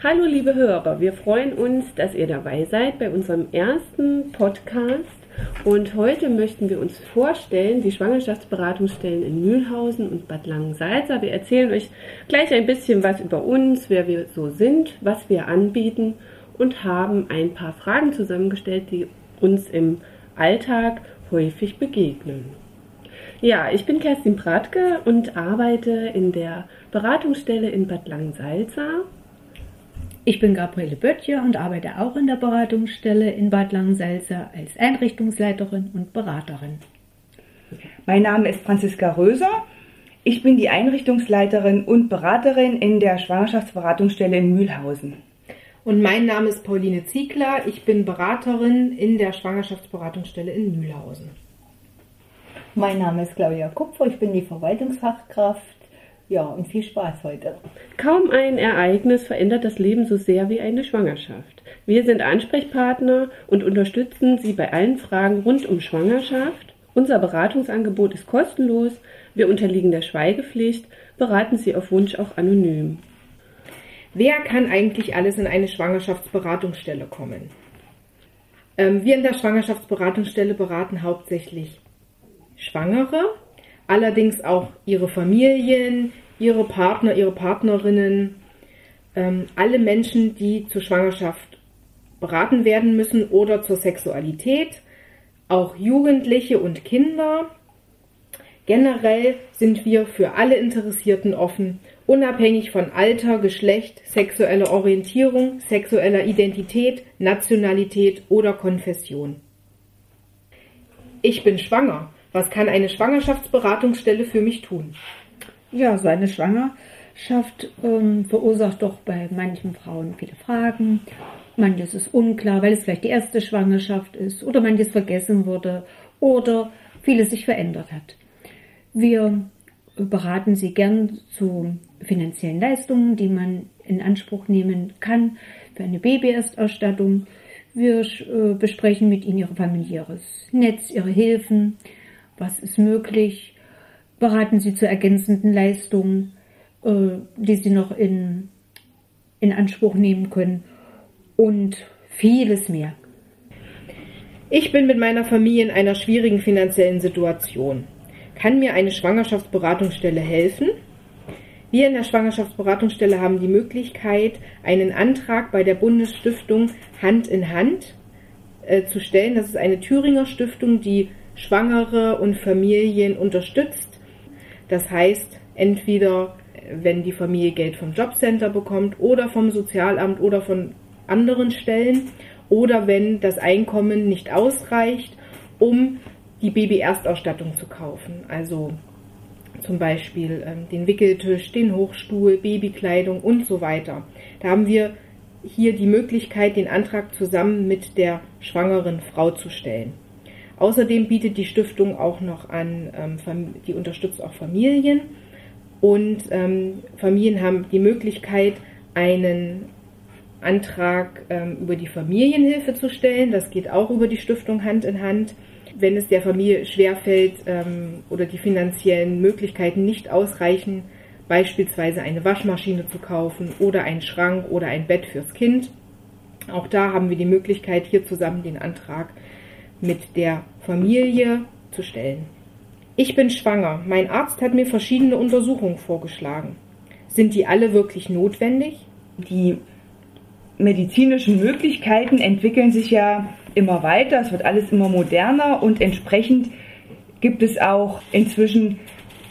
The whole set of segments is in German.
Hallo liebe Hörer, wir freuen uns, dass ihr dabei seid bei unserem ersten Podcast und heute möchten wir uns vorstellen, die Schwangerschaftsberatungsstellen in Mühlhausen und Bad Langensalza. Wir erzählen euch gleich ein bisschen was über uns, wer wir so sind, was wir anbieten und haben ein paar Fragen zusammengestellt, die uns im Alltag häufig begegnen. Ja, ich bin Kerstin Bratke und arbeite in der Beratungsstelle in Bad Langensalza ich bin Gabriele Böttcher und arbeite auch in der Beratungsstelle in Bad Langensalza als Einrichtungsleiterin und Beraterin. Mein Name ist Franziska Röser. Ich bin die Einrichtungsleiterin und Beraterin in der Schwangerschaftsberatungsstelle in Mühlhausen. Und mein Name ist Pauline Ziegler. Ich bin Beraterin in der Schwangerschaftsberatungsstelle in Mühlhausen. Mein Name ist Claudia Kupfer. Ich bin die Verwaltungsfachkraft ja, und viel Spaß heute. Kaum ein Ereignis verändert das Leben so sehr wie eine Schwangerschaft. Wir sind Ansprechpartner und unterstützen Sie bei allen Fragen rund um Schwangerschaft. Unser Beratungsangebot ist kostenlos. Wir unterliegen der Schweigepflicht, beraten Sie auf Wunsch auch anonym. Wer kann eigentlich alles in eine Schwangerschaftsberatungsstelle kommen? Ähm, wir in der Schwangerschaftsberatungsstelle beraten hauptsächlich Schwangere, allerdings auch ihre Familien, ihre Partner, ihre Partnerinnen, ähm, alle Menschen, die zur Schwangerschaft beraten werden müssen oder zur Sexualität, auch Jugendliche und Kinder. Generell sind wir für alle Interessierten offen, unabhängig von Alter, Geschlecht, sexueller Orientierung, sexueller Identität, Nationalität oder Konfession. Ich bin schwanger. Was kann eine Schwangerschaftsberatungsstelle für mich tun? Ja, so eine Schwangerschaft ähm, verursacht doch bei manchen Frauen viele Fragen. Manches ist unklar, weil es vielleicht die erste Schwangerschaft ist oder manches vergessen wurde oder vieles sich verändert hat. Wir beraten Sie gern zu finanziellen Leistungen, die man in Anspruch nehmen kann für eine Babyerstausstattung. Wir äh, besprechen mit Ihnen Ihr familiäres Netz, Ihre Hilfen, was ist möglich, beraten Sie zu ergänzenden Leistungen, äh, die Sie noch in, in Anspruch nehmen können und vieles mehr. Ich bin mit meiner Familie in einer schwierigen finanziellen Situation. Kann mir eine Schwangerschaftsberatungsstelle helfen? Wir in der Schwangerschaftsberatungsstelle haben die Möglichkeit, einen Antrag bei der Bundesstiftung Hand in Hand äh, zu stellen. Das ist eine Thüringer Stiftung, die Schwangere und Familien unterstützt. Das heißt, entweder wenn die Familie Geld vom Jobcenter bekommt oder vom Sozialamt oder von anderen Stellen oder wenn das Einkommen nicht ausreicht, um die Baby-Erstausstattung zu kaufen. Also zum Beispiel ähm, den Wickeltisch, den Hochstuhl, Babykleidung und so weiter. Da haben wir hier die Möglichkeit, den Antrag zusammen mit der schwangeren Frau zu stellen. Außerdem bietet die Stiftung auch noch an, ähm, die unterstützt auch Familien und ähm, Familien haben die Möglichkeit, einen Antrag ähm, über die Familienhilfe zu stellen. Das geht auch über die Stiftung Hand in Hand. Wenn es der Familie schwerfällt ähm, oder die finanziellen Möglichkeiten nicht ausreichen, beispielsweise eine Waschmaschine zu kaufen oder einen Schrank oder ein Bett fürs Kind. Auch da haben wir die Möglichkeit, hier zusammen den Antrag mit der Familie zu stellen. Ich bin schwanger. Mein Arzt hat mir verschiedene Untersuchungen vorgeschlagen. Sind die alle wirklich notwendig? Die medizinischen Möglichkeiten entwickeln sich ja immer weiter, es wird alles immer moderner und entsprechend gibt es auch inzwischen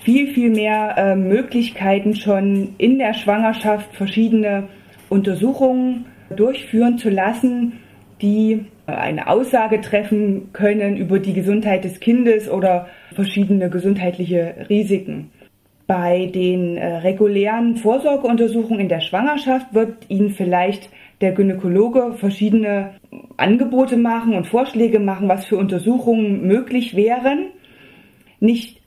viel, viel mehr äh, Möglichkeiten schon in der Schwangerschaft verschiedene Untersuchungen durchführen zu lassen, die eine Aussage treffen können über die Gesundheit des Kindes oder verschiedene gesundheitliche Risiken. Bei den äh, regulären Vorsorgeuntersuchungen in der Schwangerschaft wird Ihnen vielleicht der Gynäkologe verschiedene Angebote machen und Vorschläge machen, was für Untersuchungen möglich wären. Nicht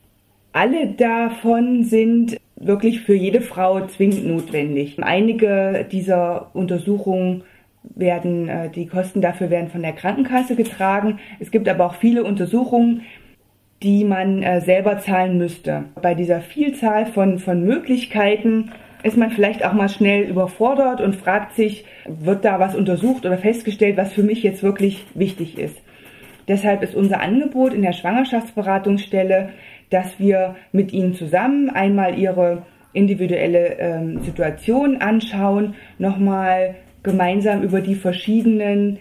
alle davon sind wirklich für jede Frau zwingend notwendig. Einige dieser Untersuchungen werden, äh, die Kosten dafür werden von der Krankenkasse getragen. Es gibt aber auch viele Untersuchungen, die man äh, selber zahlen müsste. Bei dieser Vielzahl von, von Möglichkeiten ist man vielleicht auch mal schnell überfordert und fragt sich, wird da was untersucht oder festgestellt, was für mich jetzt wirklich wichtig ist. Deshalb ist unser Angebot in der Schwangerschaftsberatungsstelle, dass wir mit Ihnen zusammen einmal Ihre individuelle ähm, Situation anschauen, nochmal gemeinsam über die verschiedenen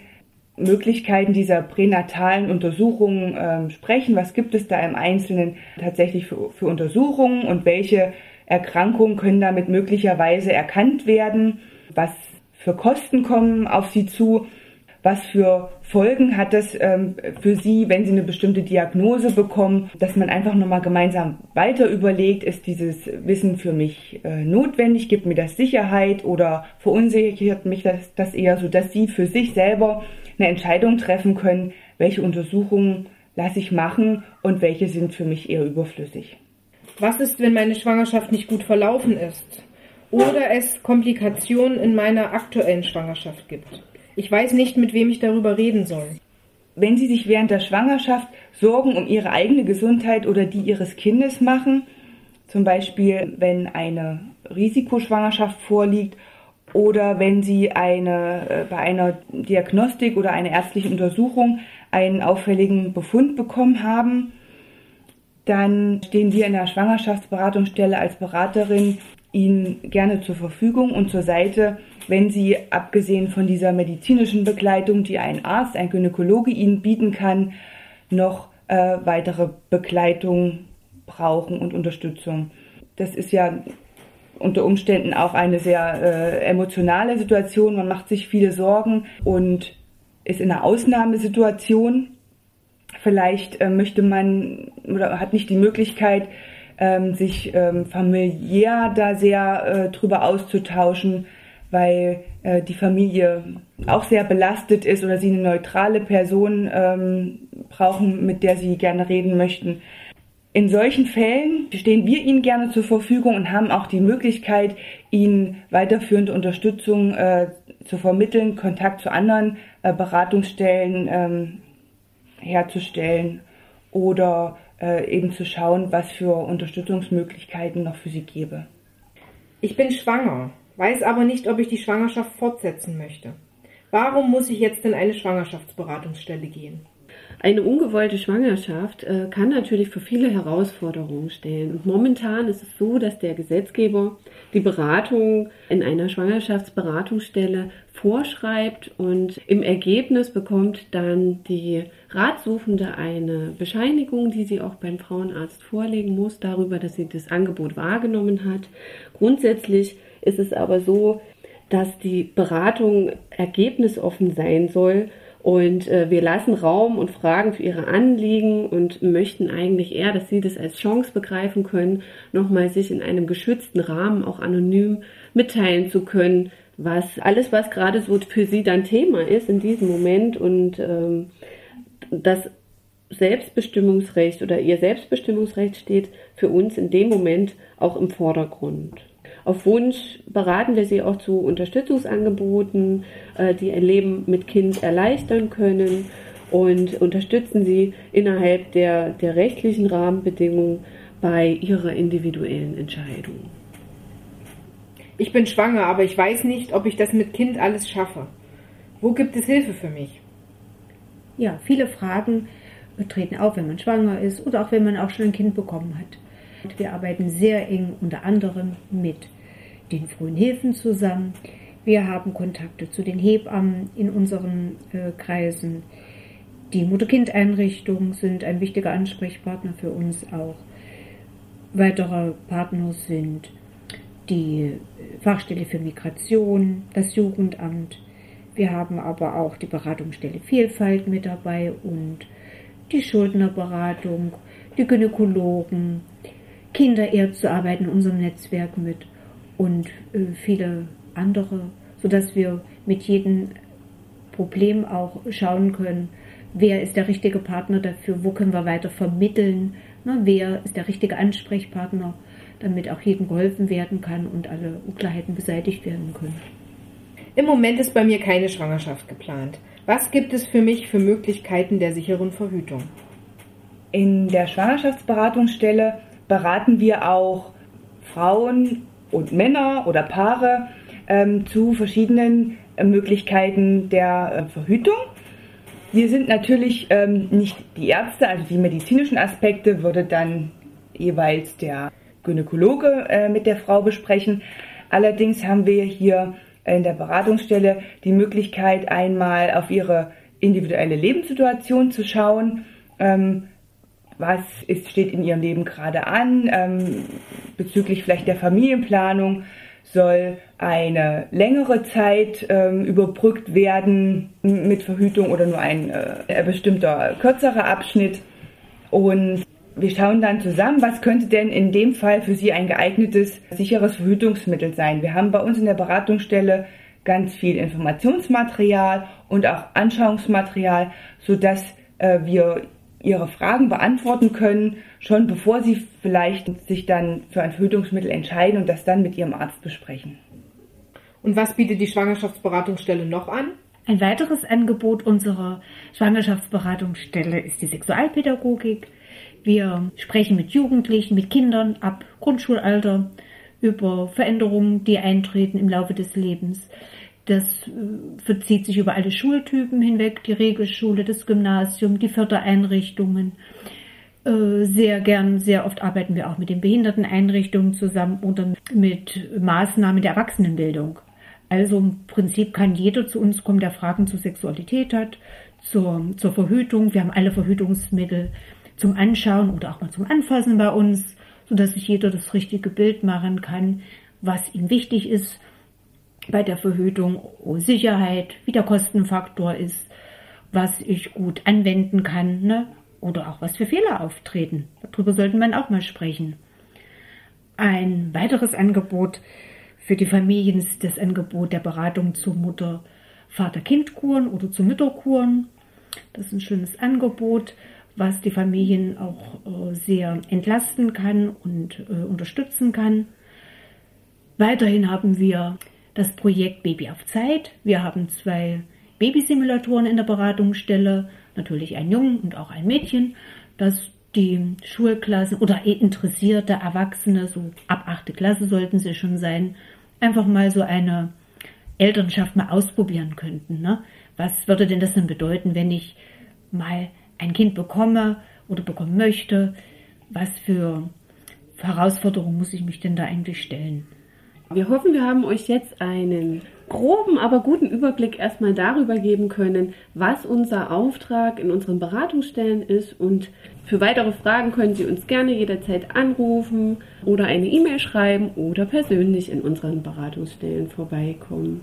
Möglichkeiten dieser pränatalen Untersuchungen ähm, sprechen. Was gibt es da im Einzelnen tatsächlich für, für Untersuchungen und welche Erkrankungen können damit möglicherweise erkannt werden? Was für Kosten kommen auf Sie zu? Was für Folgen hat das ähm, für Sie, wenn Sie eine bestimmte Diagnose bekommen, dass man einfach nochmal gemeinsam weiter überlegt, ist dieses Wissen für mich äh, notwendig, gibt mir das Sicherheit oder verunsichert mich das, das eher so, dass Sie für sich selber eine Entscheidung treffen können, welche Untersuchungen lasse ich machen und welche sind für mich eher überflüssig. Was ist, wenn meine Schwangerschaft nicht gut verlaufen ist oder es Komplikationen in meiner aktuellen Schwangerschaft gibt? Ich weiß nicht, mit wem ich darüber reden soll. Wenn Sie sich während der Schwangerschaft Sorgen um Ihre eigene Gesundheit oder die Ihres Kindes machen, zum Beispiel wenn eine Risikoschwangerschaft vorliegt oder wenn Sie eine, äh, bei einer Diagnostik oder einer ärztlichen Untersuchung einen auffälligen Befund bekommen haben, dann stehen wir in der Schwangerschaftsberatungsstelle als Beraterin Ihnen gerne zur Verfügung und zur Seite, wenn Sie abgesehen von dieser medizinischen Begleitung, die ein Arzt, ein Gynäkologe Ihnen bieten kann, noch äh, weitere Begleitung brauchen und Unterstützung. Das ist ja unter Umständen auch eine sehr äh, emotionale Situation. Man macht sich viele Sorgen und ist in einer Ausnahmesituation. Vielleicht äh, möchte man oder hat nicht die Möglichkeit, ähm, sich ähm, familiär da sehr äh, drüber auszutauschen, weil äh, die Familie auch sehr belastet ist oder sie eine neutrale Person ähm, brauchen, mit der sie gerne reden möchten. In solchen Fällen stehen wir Ihnen gerne zur Verfügung und haben auch die Möglichkeit, Ihnen weiterführende Unterstützung äh, zu vermitteln, Kontakt zu anderen äh, Beratungsstellen ähm, herzustellen oder äh, eben zu schauen, was für Unterstützungsmöglichkeiten noch für Sie gäbe. Ich bin schwanger, weiß aber nicht, ob ich die Schwangerschaft fortsetzen möchte. Warum muss ich jetzt in eine Schwangerschaftsberatungsstelle gehen? Eine ungewollte Schwangerschaft äh, kann natürlich für viele Herausforderungen stellen. Und momentan ist es so, dass der Gesetzgeber die Beratung in einer Schwangerschaftsberatungsstelle vorschreibt und im Ergebnis bekommt dann die Ratsuchende eine Bescheinigung, die sie auch beim Frauenarzt vorlegen muss, darüber, dass sie das Angebot wahrgenommen hat. Grundsätzlich ist es aber so, dass die Beratung ergebnisoffen sein soll und äh, wir lassen Raum und fragen für ihre Anliegen und möchten eigentlich eher, dass sie das als Chance begreifen können, nochmal sich in einem geschützten Rahmen auch anonym mitteilen zu können, was alles, was gerade so für sie dann Thema ist in diesem Moment und ähm, das Selbstbestimmungsrecht oder ihr Selbstbestimmungsrecht steht für uns in dem Moment auch im Vordergrund. Auf Wunsch beraten wir sie auch zu Unterstützungsangeboten, äh, die ihr Leben mit Kind erleichtern können und unterstützen sie innerhalb der, der rechtlichen Rahmenbedingungen bei ihrer individuellen Entscheidung. Ich bin schwanger, aber ich weiß nicht, ob ich das mit Kind alles schaffe. Wo gibt es Hilfe für mich? Ja, viele Fragen treten auf, wenn man schwanger ist oder auch wenn man auch schon ein Kind bekommen hat. Wir arbeiten sehr eng unter anderem mit den frühen Hilfen zusammen. Wir haben Kontakte zu den Hebammen in unseren äh, Kreisen. Die Mutter-Kind-Einrichtungen sind ein wichtiger Ansprechpartner für uns auch. Weitere Partner sind die Fachstelle für Migration, das Jugendamt. Wir haben aber auch die Beratungsstelle Vielfalt mit dabei und die Schuldnerberatung, die Gynäkologen, Kinderärzte arbeiten in unserem Netzwerk mit und äh, viele andere, sodass wir mit jedem Problem auch schauen können, wer ist der richtige Partner dafür, wo können wir weiter vermitteln, ne, wer ist der richtige Ansprechpartner, damit auch jedem geholfen werden kann und alle Unklarheiten beseitigt werden können. Im Moment ist bei mir keine Schwangerschaft geplant. Was gibt es für mich für Möglichkeiten der sicheren Verhütung? In der Schwangerschaftsberatungsstelle beraten wir auch Frauen und Männer oder Paare ähm, zu verschiedenen äh, Möglichkeiten der äh, Verhütung. Wir sind natürlich ähm, nicht die Ärzte, also die medizinischen Aspekte würde dann jeweils der Gynäkologe äh, mit der Frau besprechen. Allerdings haben wir hier in der Beratungsstelle die Möglichkeit, einmal auf ihre individuelle Lebenssituation zu schauen. Ähm, was ist, steht in ihrem Leben gerade an, ähm, bezüglich vielleicht der Familienplanung, soll eine längere Zeit ähm, überbrückt werden mit Verhütung oder nur ein äh, bestimmter kürzerer Abschnitt. Und wir schauen dann zusammen, was könnte denn in dem Fall für Sie ein geeignetes, sicheres Verhütungsmittel sein. Wir haben bei uns in der Beratungsstelle ganz viel Informationsmaterial und auch Anschauungsmaterial, sodass äh, wir Ihre Fragen beantworten können, schon bevor Sie vielleicht sich dann für ein Verhütungsmittel entscheiden und das dann mit Ihrem Arzt besprechen. Und was bietet die Schwangerschaftsberatungsstelle noch an? Ein weiteres Angebot unserer Schwangerschaftsberatungsstelle ist die Sexualpädagogik. Wir sprechen mit Jugendlichen, mit Kindern ab Grundschulalter über Veränderungen, die eintreten im Laufe des Lebens. Das äh, verzieht sich über alle Schultypen hinweg, die Regelschule, das Gymnasium, die Fördereinrichtungen. Äh, sehr gern, sehr oft arbeiten wir auch mit den Behinderteneinrichtungen zusammen oder mit Maßnahmen der Erwachsenenbildung. Also im Prinzip kann jeder zu uns kommen, der Fragen zur Sexualität hat, zur, zur Verhütung. Wir haben alle Verhütungsmittel zum Anschauen oder auch mal zum Anfassen bei uns, sodass sich jeder das richtige Bild machen kann, was ihm wichtig ist bei der Verhütung, Sicherheit, wie der Kostenfaktor ist, was ich gut anwenden kann, ne? oder auch was für Fehler auftreten. Darüber sollten wir auch mal sprechen. Ein weiteres Angebot für die Familien ist das Angebot der Beratung zur Mutter Vater-Kind-Kuren oder zu Mütterkuren. Das ist ein schönes Angebot, was die Familien auch äh, sehr entlasten kann und äh, unterstützen kann. Weiterhin haben wir das Projekt Baby auf Zeit. Wir haben zwei Babysimulatoren in der Beratungsstelle, natürlich ein Jungen und auch ein Mädchen, dass die Schulklassen oder interessierte Erwachsene, so ab achte Klasse sollten sie schon sein, einfach mal so eine Elternschaft mal ausprobieren könnten. Ne? Was würde denn das denn bedeuten, wenn ich mal ein Kind bekomme oder bekommen möchte? Was für Herausforderungen muss ich mich denn da eigentlich stellen? Wir hoffen, wir haben euch jetzt einen groben, aber guten Überblick erstmal darüber geben können, was unser Auftrag in unseren Beratungsstellen ist. Und für weitere Fragen können Sie uns gerne jederzeit anrufen oder eine E-Mail schreiben oder persönlich in unseren Beratungsstellen vorbeikommen.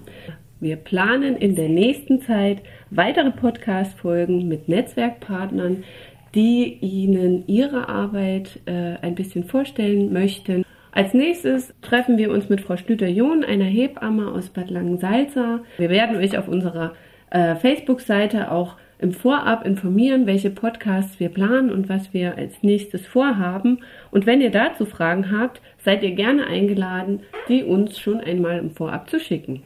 Wir planen in der nächsten Zeit weitere Podcast-Folgen mit Netzwerkpartnern, die Ihnen ihre Arbeit äh, ein bisschen vorstellen möchten als nächstes treffen wir uns mit Frau Stüter-John, einer Hebamme aus Bad Langensalza. Wir werden euch auf unserer äh, Facebook-Seite auch im Vorab informieren, welche Podcasts wir planen und was wir als nächstes vorhaben. Und wenn ihr dazu Fragen habt, seid ihr gerne eingeladen, die uns schon einmal im Vorab zu schicken.